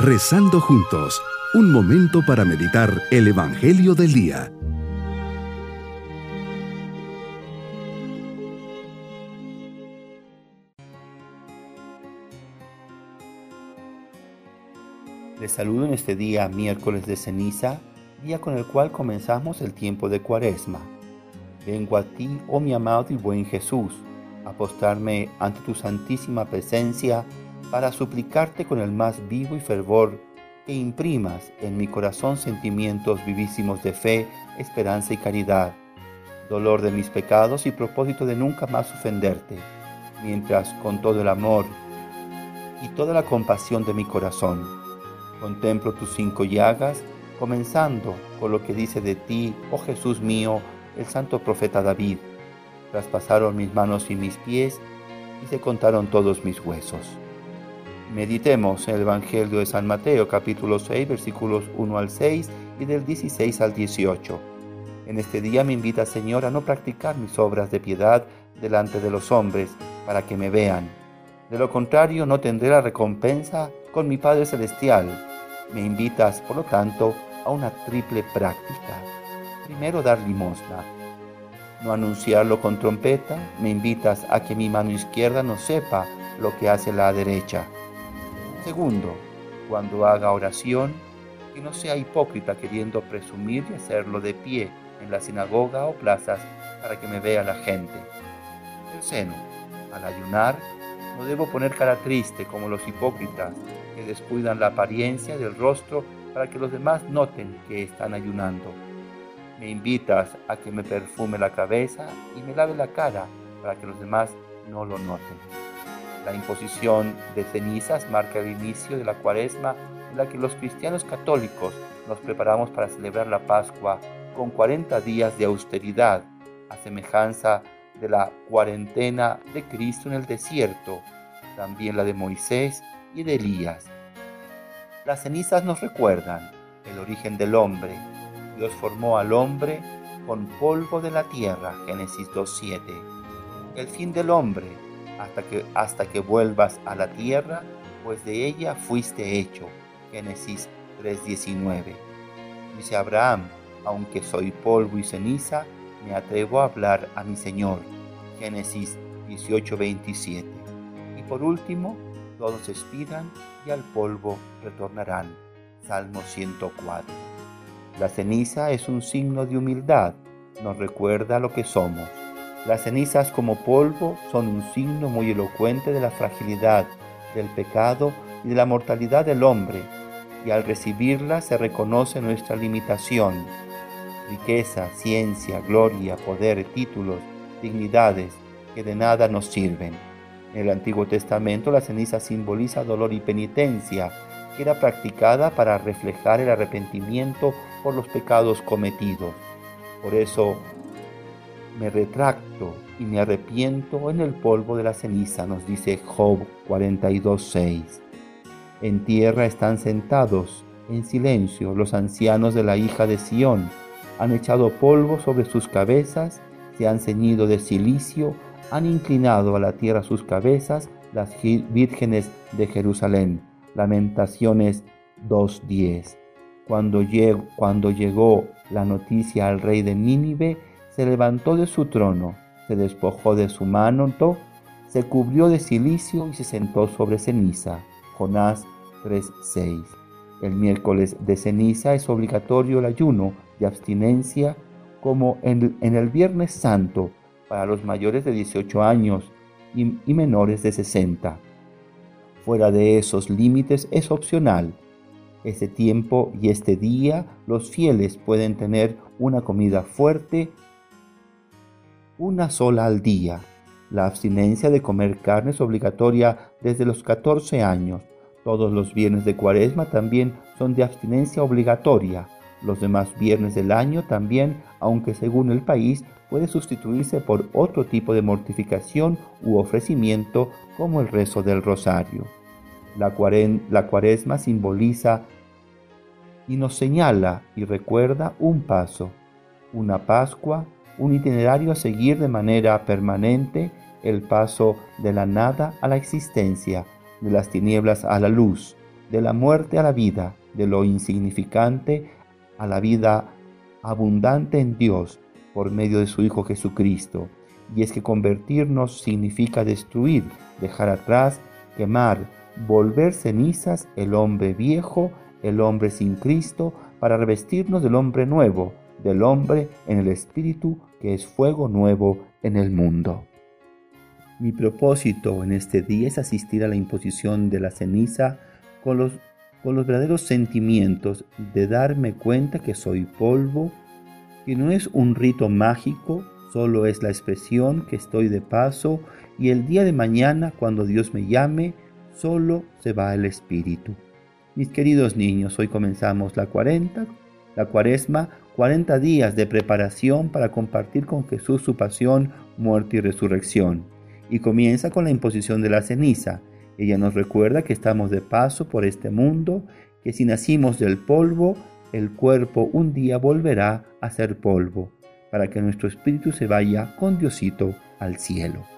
Rezando juntos, un momento para meditar el Evangelio del Día. Les saludo en este día miércoles de ceniza, día con el cual comenzamos el tiempo de cuaresma. Vengo a ti, oh mi amado y buen Jesús, a postrarme ante tu santísima presencia para suplicarte con el más vivo y fervor que imprimas en mi corazón sentimientos vivísimos de fe, esperanza y caridad, dolor de mis pecados y propósito de nunca más ofenderte, mientras con todo el amor y toda la compasión de mi corazón Contemplo tus cinco llagas, comenzando con lo que dice de ti, oh Jesús mío, el santo profeta David. Traspasaron mis manos y mis pies y se contaron todos mis huesos. Meditemos el Evangelio de San Mateo capítulo 6 versículos 1 al 6 y del 16 al 18. En este día me invita Señor a no practicar mis obras de piedad delante de los hombres para que me vean. De lo contrario no tendré la recompensa con mi Padre Celestial me invitas, por lo tanto, a una triple práctica. Primero, dar limosna. No anunciarlo con trompeta, me invitas a que mi mano izquierda no sepa lo que hace la derecha. Segundo, cuando haga oración, que no sea hipócrita queriendo presumir y hacerlo de pie en la sinagoga o plazas para que me vea la gente. Tercero, al ayunar, no debo poner cara triste como los hipócritas que descuidan la apariencia del rostro para que los demás noten que están ayunando. Me invitas a que me perfume la cabeza y me lave la cara para que los demás no lo noten. La imposición de cenizas marca el inicio de la cuaresma en la que los cristianos católicos nos preparamos para celebrar la Pascua con 40 días de austeridad, a semejanza de la cuarentena de Cristo en el desierto, también la de Moisés y de Elías. Las cenizas nos recuerdan el origen del hombre. Dios formó al hombre con polvo de la tierra, Génesis 2.7. El fin del hombre, hasta que, hasta que vuelvas a la tierra, pues de ella fuiste hecho, Génesis 3.19. Dice Abraham, aunque soy polvo y ceniza, me atrevo a hablar a mi Señor, Génesis 18.27. Y por último, todos expiran y al polvo retornarán. Salmo 104. La ceniza es un signo de humildad, nos recuerda lo que somos. Las cenizas como polvo son un signo muy elocuente de la fragilidad, del pecado y de la mortalidad del hombre, y al recibirlas se reconoce nuestra limitación. Riqueza, ciencia, gloria, poder, títulos, dignidades que de nada nos sirven en el Antiguo Testamento la ceniza simboliza dolor y penitencia, que era practicada para reflejar el arrepentimiento por los pecados cometidos. Por eso me retracto y me arrepiento en el polvo de la ceniza, nos dice Job 42.6. En tierra están sentados en silencio los ancianos de la hija de Sión, han echado polvo sobre sus cabezas, se han ceñido de silicio, han inclinado a la tierra sus cabezas las vírgenes de Jerusalén. Lamentaciones 2.10. Cuando, cuando llegó la noticia al rey de Nínive, se levantó de su trono, se despojó de su manto, se cubrió de silicio y se sentó sobre ceniza. Jonás 3.6. El miércoles de ceniza es obligatorio el ayuno y abstinencia como en, el Viernes Santo para los mayores de 18 años y, menores de 60. Fuera de esos límites es opcional. Este tiempo y este día los fieles pueden tener una comida fuerte una sola al día. La abstinencia de comer carne es obligatoria desde los 14 años. Todos los viernes de cuaresma también son de abstinencia obligatoria. Los demás viernes del año también, aunque según el país puede sustituirse por otro tipo de mortificación u ofrecimiento como el rezo del rosario. La, cuaresma simboliza y nos señala y recuerda un paso, una Pascua, un itinerario a seguir de manera permanente, el paso de la nada a la existencia, de las tinieblas a la luz, de la muerte a la vida, de lo insignificante a la vida abundante en Dios por medio de su Hijo Jesucristo. Y es que convertirnos significa destruir, dejar atrás, quemar, volver cenizas el hombre viejo, el hombre sin Cristo, para revestirnos del hombre nuevo, del hombre en el Espíritu, que es fuego nuevo en el mundo. Mi propósito en este día es asistir a la imposición de la ceniza con los, con los verdaderos sentimientos de darme cuenta que soy polvo, que no es un rito mágico, solo es la expresión que estoy de paso y el día de mañana, cuando Dios me llame, solo se va el Espíritu. Mis queridos niños, hoy comenzamos la 40, la cuaresma, 40 días de preparación para compartir con Jesús su pasión, muerte y resurrección. Y comienza con la imposición de la ceniza. Ella nos recuerda que estamos de paso por este mundo, que si nacimos del polvo, el cuerpo un día volverá a ser polvo, para que nuestro espíritu se vaya con Diosito al cielo